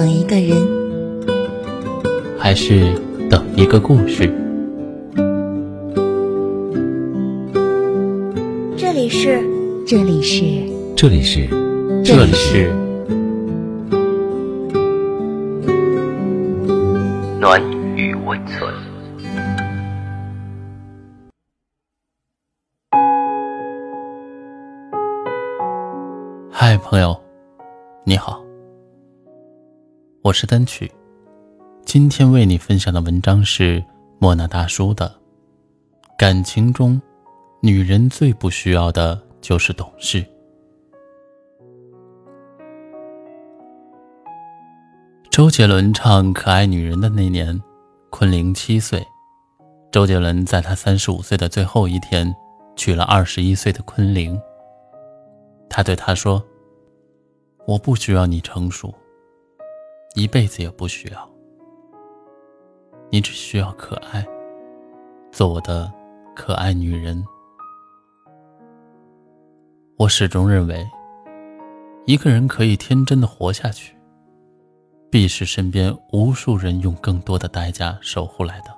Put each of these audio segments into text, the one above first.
等一个人，还是等一个故事？这里是，这里是，这里是，这里是暖与温存。嗨，朋友，你好。我是单曲，今天为你分享的文章是莫那大叔的《感情中，女人最不需要的就是懂事》。周杰伦唱《可爱女人》的那年，昆凌七岁。周杰伦在他三十五岁的最后一天，娶了二十一岁的昆凌。他对她说：“我不需要你成熟。”一辈子也不需要，你只需要可爱，做我的可爱女人。我始终认为，一个人可以天真的活下去，必是身边无数人用更多的代价守护来的。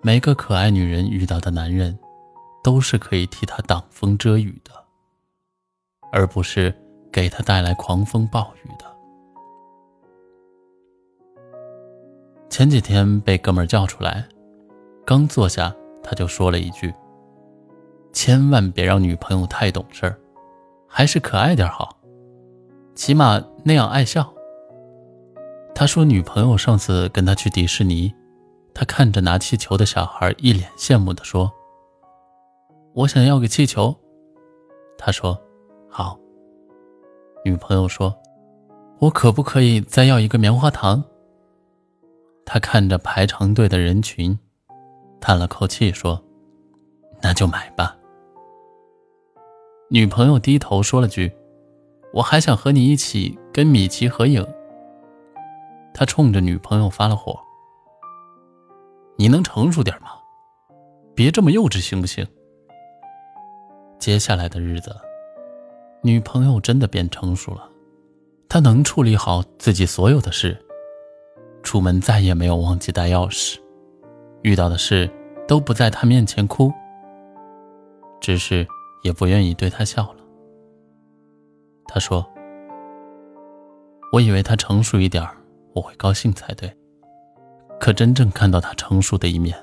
每个可爱女人遇到的男人，都是可以替她挡风遮雨的，而不是给她带来狂风暴雨的。前几天被哥们叫出来，刚坐下，他就说了一句：“千万别让女朋友太懂事儿，还是可爱点好，起码那样爱笑。”他说女朋友上次跟他去迪士尼，他看着拿气球的小孩，一脸羡慕地说：“我想要个气球。”他说：“好。”女朋友说：“我可不可以再要一个棉花糖？”他看着排长队的人群，叹了口气说：“那就买吧。”女朋友低头说了句：“我还想和你一起跟米奇合影。”他冲着女朋友发了火：“你能成熟点吗？别这么幼稚行不行？”接下来的日子，女朋友真的变成熟了，她能处理好自己所有的事。出门再也没有忘记带钥匙，遇到的事都不在他面前哭，只是也不愿意对他笑了。他说：“我以为他成熟一点我会高兴才对，可真正看到他成熟的一面，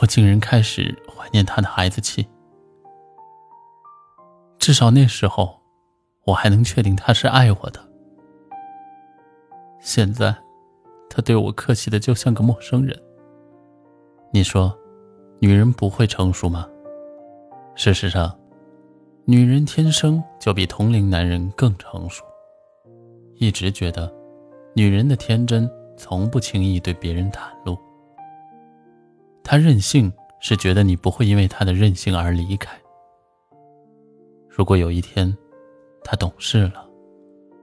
我竟然开始怀念他的孩子气。至少那时候，我还能确定他是爱我的。”现在，他对我客气的就像个陌生人。你说，女人不会成熟吗？事实上，女人天生就比同龄男人更成熟。一直觉得，女人的天真从不轻易对别人袒露。她任性是觉得你不会因为她的任性而离开。如果有一天，她懂事了，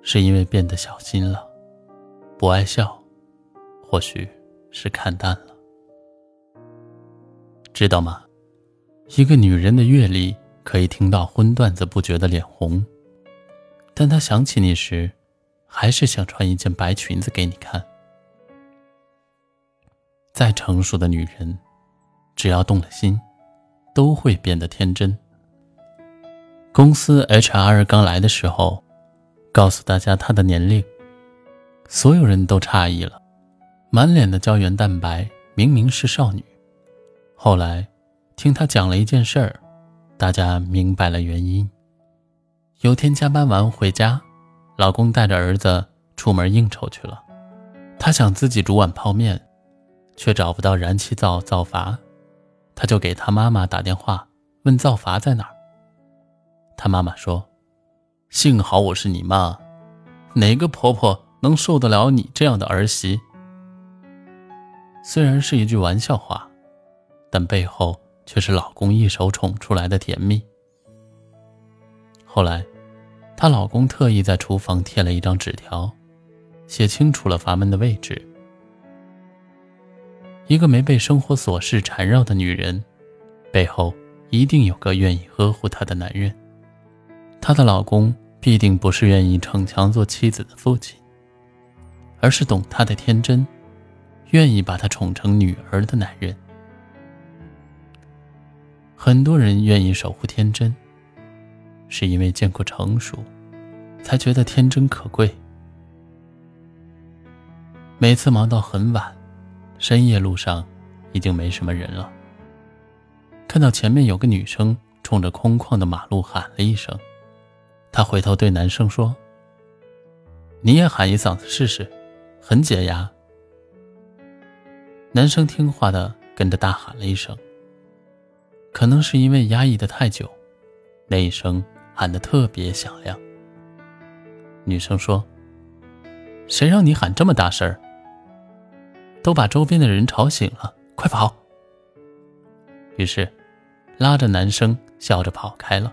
是因为变得小心了。不爱笑，或许是看淡了。知道吗？一个女人的阅历可以听到荤段子不觉得脸红，但她想起你时，还是想穿一件白裙子给你看。再成熟的女人，只要动了心，都会变得天真。公司 HR 刚来的时候，告诉大家她的年龄。所有人都诧异了，满脸的胶原蛋白，明明是少女。后来，听她讲了一件事儿，大家明白了原因。有天加班完回家，老公带着儿子出门应酬去了，她想自己煮碗泡面，却找不到燃气灶灶阀，她就给她妈妈打电话问灶阀在哪儿。她妈妈说：“幸好我是你妈，哪个婆婆？”能受得了你这样的儿媳？虽然是一句玩笑话，但背后却是老公一手宠出来的甜蜜。后来，她老公特意在厨房贴了一张纸条，写清楚了阀门的位置。一个没被生活琐事缠绕的女人，背后一定有个愿意呵护她的男人。她的老公必定不是愿意逞强做妻子的父亲，而是懂她的天真，愿意把她宠成女儿的男人。很多人愿意守护天真，是因为见过成熟，才觉得天真可贵。每次忙到很晚，深夜路上已经没什么人了。看到前面有个女生冲着空旷的马路喊了一声，她回头对男生说：“你也喊一嗓子试试，很解压。”男生听话的跟着大喊了一声。可能是因为压抑的太久，那一声喊得特别响亮。女生说：“谁让你喊这么大声？”都把周边的人吵醒了，快跑！于是，拉着男生笑着跑开了。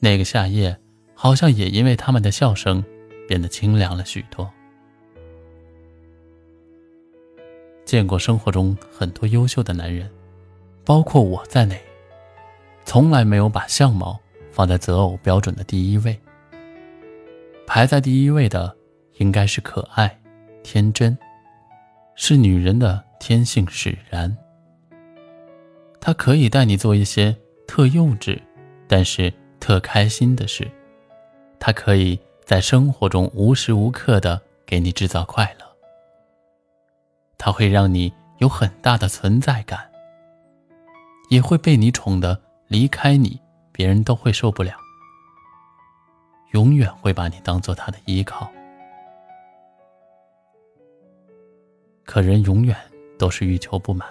那个夏夜，好像也因为他们的笑声，变得清凉了许多。见过生活中很多优秀的男人，包括我在内，从来没有把相貌放在择偶标准的第一位。排在第一位的，应该是可爱、天真。是女人的天性使然，她可以带你做一些特幼稚，但是特开心的事。她可以在生活中无时无刻的给你制造快乐。他会让你有很大的存在感，也会被你宠的离开你，别人都会受不了。永远会把你当做他的依靠。可人永远都是欲求不满。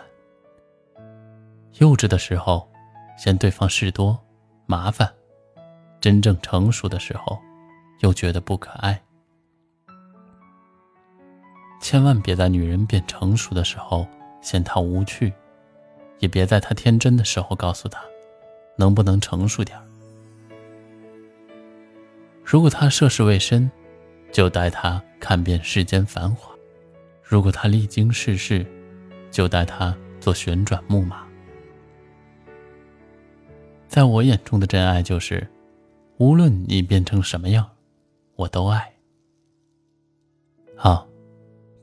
幼稚的时候，嫌对方事多、麻烦；真正成熟的时候，又觉得不可爱。千万别在女人变成熟的时候嫌她无趣，也别在她天真的时候告诉她，能不能成熟点如果她涉世未深，就带她看遍世间繁华。如果她历经世事，就带她做旋转木马。在我眼中的真爱就是，无论你变成什么样，我都爱。好，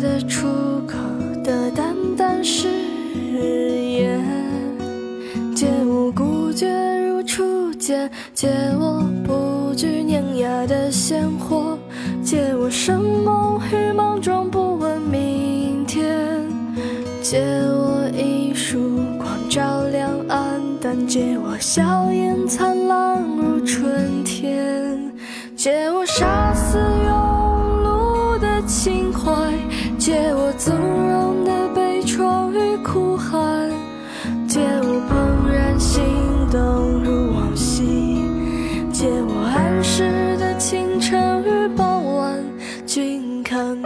的出口的淡淡誓言，借我孤绝如初见，借我不惧碾压的鲜活，借我生梦与莽撞不问明天，借我一束光照亮暗淡，借我笑颜灿烂如春天，借我杀死庸。借我纵容的悲怆与哭喊，借我怦然心动如往昔，借我安适的清晨与傍晚，君看